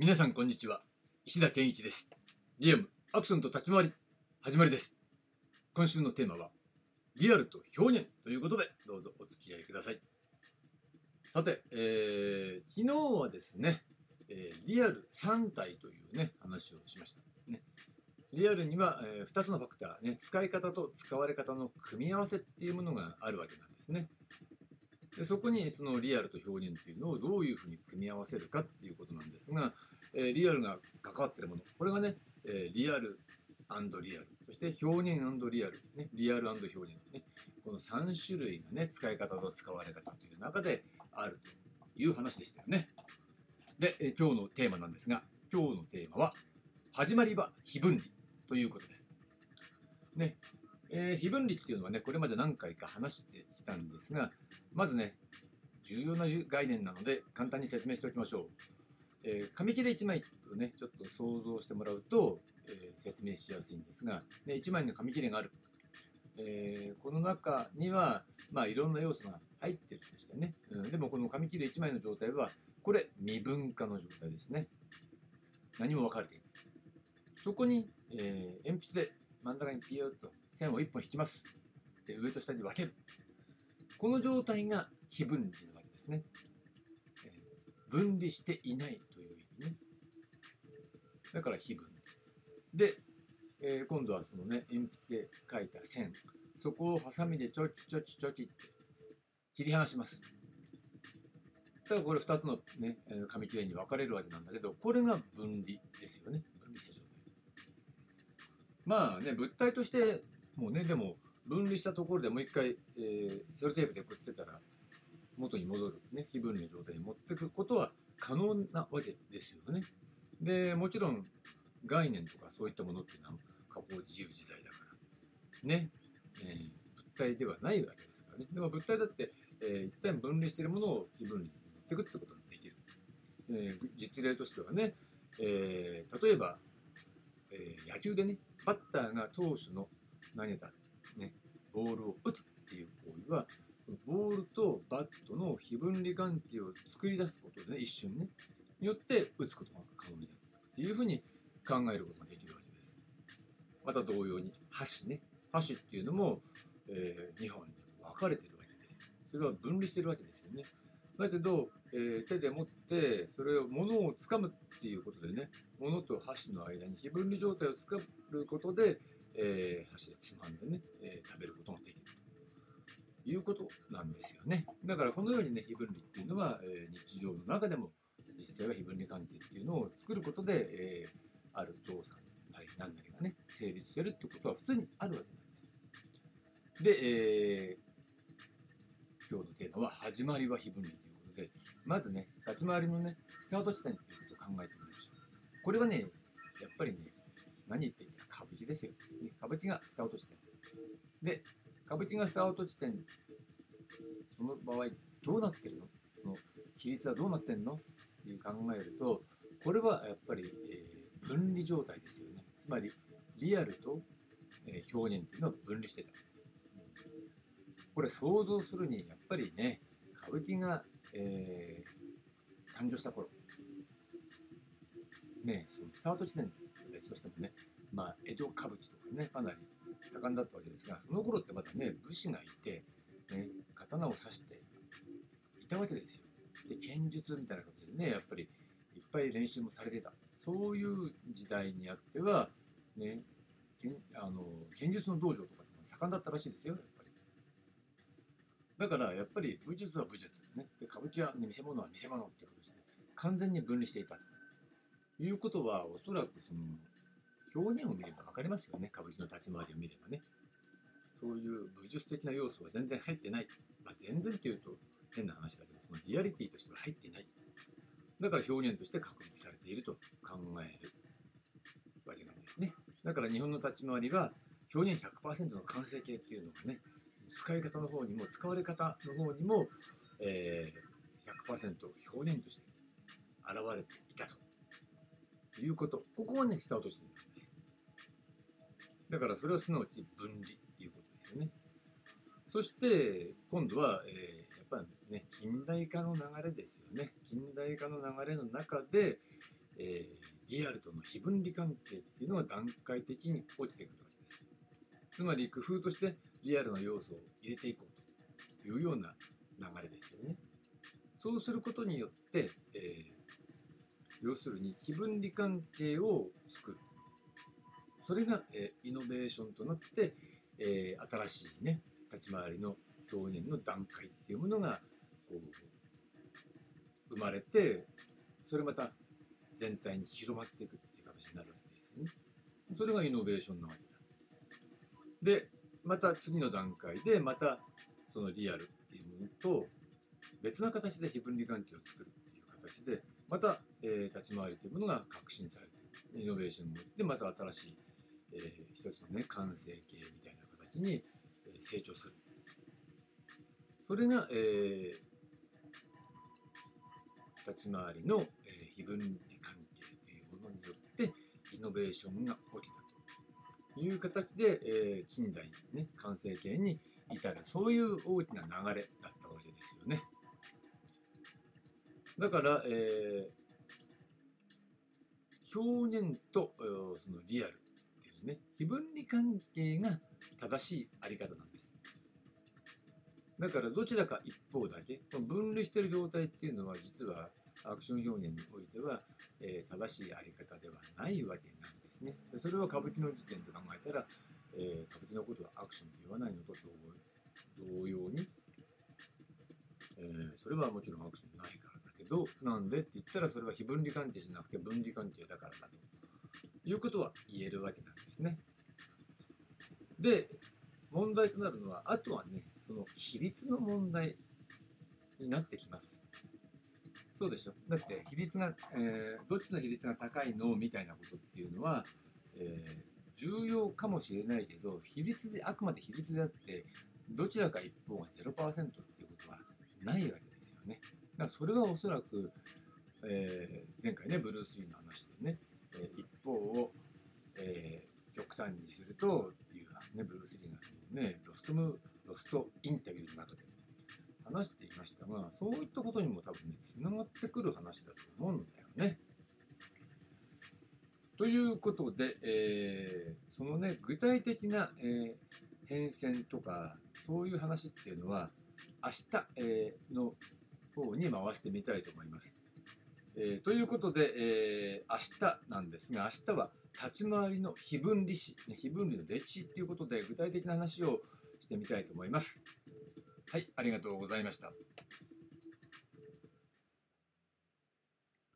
皆さんこんにちは。石田健一です。リアムアクションと立ち回り始まりです。今週のテーマはリアルと表現ということでどうぞお付き合いください。さて、えー、昨日はですね、えー、リアル3体というね話をしました。ね。リアルには、えー、2つのファクター、ね、使い方と使われ方の組み合わせっていうものがあるわけなんですね。でそこにそのリアルと表現っていうのをどういうふうに組み合わせるかっていうことなんですが、えー、リアルが関わってるもの。これがね、えー、リアルリアル。そして表現リアル、ね、リアル表現。ねこの3種類のね使い方と使われ方という中であるという話でしたよね。で、えー、今日のテーマなんですが今日のテーマは始まりは非分離ということです。ね。えー、非分離っていうのはねこれまで何回か話してきたんですがまずね、重要な概念なので簡単に説明しておきましょう。えー、紙切れ1枚をね、ちょっと想像してもらうと、えー、説明しやすいんですが、ね、1枚の紙切れがある。えー、この中には、まあ、いろんな要素が入ってるとしてね、うん、でもこの紙切れ1枚の状態は、これ未分化の状態ですね。何も分かれていない。そこに、えー、鉛筆で真ん中にピヨッと線を1本引きます。で上と下に分ける。この状態が非分離なわけですね。え分離していないという意味ね。だから非分離。で、えー、今度はそのね、鉛筆で書いた線、そこをハサミでちょきちょきちょきって切り離します。だからこれ2つのね、紙切れに分かれるわけなんだけど、これが分離ですよね。分離した状態。まあね、物体として、もうね、でも、分離したところでもう一回、えー、セロテープでくっつけたら元に戻る、ね、非分離の状態に持っていくことは可能なわけですよね。でもちろん概念とかそういったものっていうのは加工自由自在だからね、えー、物体ではないわけですからね。でも物体だって、えー、一旦分離しているものを非分離に持っていくってことができる。えー、実例としてはね、えー、例えば、えー、野球でね、バッターが投手の投げたね、ボールを打つっていう行為は、ボールとバットの非分離関係を作り出すことでね、一瞬ね、によって打つことが可能になるっていうふうに考えることができるわけです。また同様に箸ね、箸っていうのも、えー、2本に分かれてるわけで、それは分離してるわけですよね。だけど、えー、手で持って、それを物を掴むっていうことでね、物と箸の間に非分離状態を作ることで、えー、箸でつまんでね、えー、食べることができるということなんですよね。だからこのようにね、非分離っていうのは、えー、日常の中でも実際は非分離関係っていうのを作ることで、えー、ある動作なり何なりがね、成立するってことは普通にあるわけなんです。で、えー、今日のテーマは、始まりは非分離い、まずね、立ち回りのね、スタート地点ということを考えてみましょう。これはね、やっぱりね、何言ってんだ歌舞伎ですよ。歌舞伎がスタート地点。で、歌舞伎がスタート地点、その場合どうなってるの？その比率はどうなってんの？っていう考えると、これはやっぱり、えー、分離状態ですよね。つまり、リアルと、えー、表現っていうのは分離してた。これ想像するに、やっぱりね、歌舞伎が、えー、誕生した頃、ね、そのスタート地点別としてもね、まあ、江戸歌舞伎とかね、かなり盛んだったわけですが、その頃ってまたね、武士がいて、ね、刀を刺していたわけですよ。で、剣術みたいな形でね、やっぱりいっぱい練習もされてた。そういう時代にあっては、ね、剣あの剣術の道場とかも盛んだったらしいですよ、だから、やっぱり武術は武術、ね、で歌舞伎は、見せ物は見せ物ってことですね。完全に分離していたと。いうことは、おそらくその表現を見れば分かりますよね、歌舞伎の立ち回りを見ればね。そういう武術的な要素は全然入ってない。まあ、全然っていうと変な話だけど、そのリアリティとしては入ってない。だから表現として確立されていると考えるわけなんですね。だから日本の立ち回りは表現100%の完成形っていうのがね、使い方の方にも使われ方の方にも、えー、100%表現として現れていたということ。ここがね、スタートしてるんです。だからそれはすなわち分離っていうことですよね。そして、今度は、えー、やっぱりね、近代化の流れですよね。近代化の流れの中で、えー、リアルとの非分離関係っていうのが段階的に落ちてくるわけですつまり工夫としてリアルな要素を入れていこうというような流れですよねそうすることによって、えー、要するに非分離関係を作るそれが、えー、イノベーションとなって、えー、新しいね立ち回りの表現の段階っていうものがこう生まれてそれまた全体に広まっていくっていう形になるわけですよね。それがイノベーションなわけだ。で、また次の段階でまたそのリアルっていうものと別な形で非分離関係を作るっていう形でまた、えー、立ち回りというものが革新されてイノベーションによってまた新しい、えー、一つのね完成形みたいな形に、成長する。それが、えー、立ち回りの、え、非分離関係というものによってイノベーションが起きたいう形で、えー、近代ね完成形に至るそういう大きな流れだったわけですよね。だから、えー、表現とそのリアルっていうね非分離関係が正しいあり方なんです。だからどちらか一方だけ分類してる状態っていうのは実はアクション表現においては、えー、正しいあり方ではないわけなんですね。それは歌舞伎の時点で考えたら、えー、歌舞伎のことはアクションと言わないのと同様に、えー、それはもちろんアクションないからだけどなんでって言ったらそれは非分離関係じゃなくて分離関係だからだということは言えるわけなんですね。で問題となるのはあとはねその比率の問題になってきます。そうでしょ。だって比率が、えー、どっちの比率が高いのみたいなことっていうのは、えー、重要かもしれないけど、比率で、あくまで比率であって、どちらか一方が0%っていうことはないわけですよね。だからそれはおそらく、えー、前回ね、ブルース・リーの話でね、えー、一方を、え、極端にするとっていうね、ブルース・リーがね、ロストム、ロストインタビューの中で話していましたが、そういったことにも多分ね、つながってくる話だと思うんだよね。ということで、えー、そのね、具体的な、えー、変遷とか、そういう話っていうのは、明日、えー、の方に回してみたいと思います。えー、ということで、えー、明日なんですが、明日は立ち回りの非分離史、ね、非分離の歴史ということで、具体的な話をしてみたいと思います。はい、ありがとうございました。